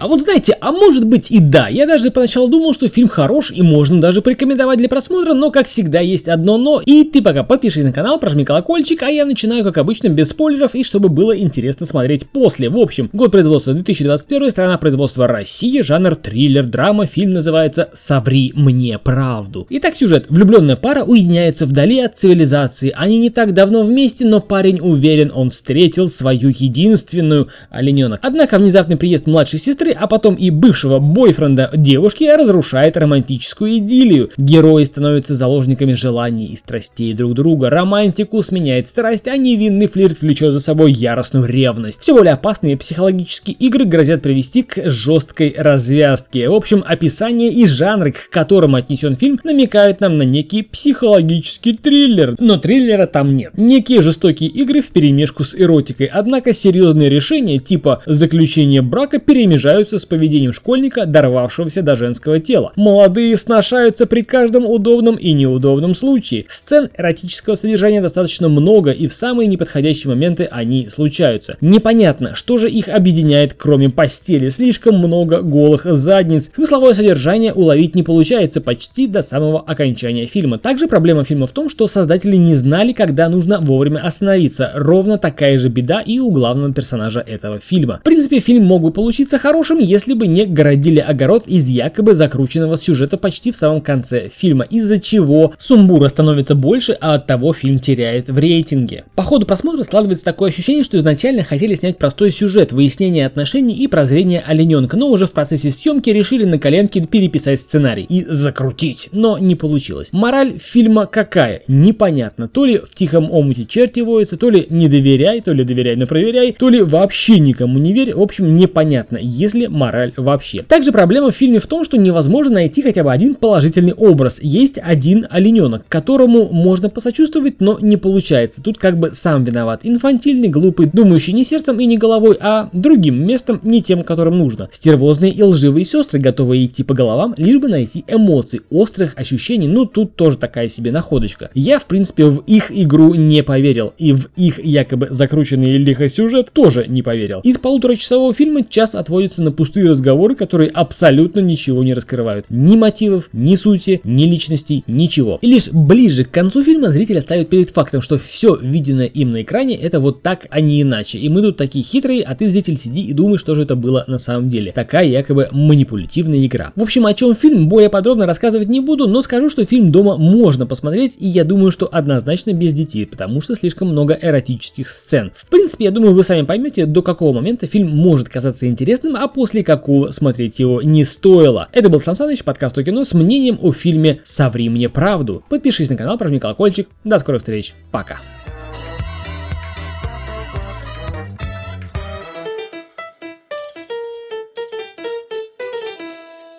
А вот знаете, а может быть и да, я даже поначалу думал, что фильм хорош и можно даже порекомендовать для просмотра, но как всегда есть одно но, и ты пока подпишись на канал, прожми колокольчик, а я начинаю как обычно без спойлеров и чтобы было интересно смотреть после. В общем, год производства 2021, страна производства Россия, жанр триллер, драма, фильм называется «Соври мне правду». Итак, сюжет. Влюбленная пара уединяется вдали от цивилизации. Они не так давно вместе, но парень уверен, он встретил свою единственную олененок. Однако внезапный приезд младшей сестры, а потом и бывшего бойфренда девушки разрушает романтическую идиллию. Герои становятся заложниками желаний и страстей друг друга. Романтику сменяет страсть, а невинный флирт влечет за собой яростную ревность. Все более опасные психологические игры грозят привести к жесткой развязке. В общем, описание и жанры, к которым отнесен фильм, намекают нам на некий психологический триллер. Но триллера там нет. Некие жестокие игры в перемешку с эротикой, однако серьезные решения типа заключения брака перемежаются с поведением школьника, дорвавшегося до женского тела. Молодые сношаются при каждом удобном и неудобном случае. Сцен эротического содержания достаточно много, и в самые неподходящие моменты они случаются. Непонятно, что же их объединяет, кроме постели. Слишком много голых задниц. Смысловое содержание уловить не получается почти до самого окончания фильма. Также проблема фильма в том, что создатели не знали, когда нужно вовремя остановиться. Ровно такая же беда и у главного персонажа этого фильма. В принципе, фильм мог бы получиться хорошим, если бы не городили огород из якобы закрученного сюжета почти в самом конце фильма, из-за чего сумбура становится больше, а от того фильм теряет в рейтинге. По ходу просмотра складывается такое ощущение, что изначально хотели снять простой сюжет, выяснение отношений и прозрение олененка, но уже в процессе съемки решили на коленке переписать сценарий и закрутить, но не получилось. Мораль фильма какая? Непонятно. То ли в тихом омуте черти водятся, то ли не доверяй, то ли доверяй, но проверяй, то ли вообще никому не верь. В общем, непонятно, если мораль вообще. Также проблема в фильме в том, что невозможно найти хотя бы один положительный образ. Есть один олененок, которому можно посочувствовать, но не получается. Тут как бы сам виноват. Инфантильный, глупый, думающий не сердцем и не головой, а другим местом, не тем, которым нужно. Стервозные и лживые сестры, готовые идти по головам, лишь бы найти эмоций, острых ощущений, ну тут тоже такая себе находочка. Я, в принципе, в их игру не поверил, и в их якобы закрученный лихо сюжет тоже не поверил. Из полуторачасового фильма час отводится на пустые разговоры, которые абсолютно ничего не раскрывают. Ни мотивов, ни сути, ни личностей, ничего. И лишь ближе к концу фильма зрителя ставят перед фактом, что все виденное им на экране это вот так, а не иначе. И мы тут такие хитрые, а ты, зритель, сиди и думай, что же это было на самом деле. Такая якобы манипулятивная игра. В общем, о чем фильм более подробно рассказывать не буду, но скажу, что фильм дома можно посмотреть, и я думаю, что однозначно без детей, потому что слишком много эротических сцен. В принципе, я думаю, вы сами поймете, до какого момента фильм может казаться интересным, а после какого смотреть его не стоило. Это был Сан Саныч, подкаст о кино с мнением о фильме «Соври мне правду». Подпишись на канал, прожми колокольчик. До скорых встреч. Пока.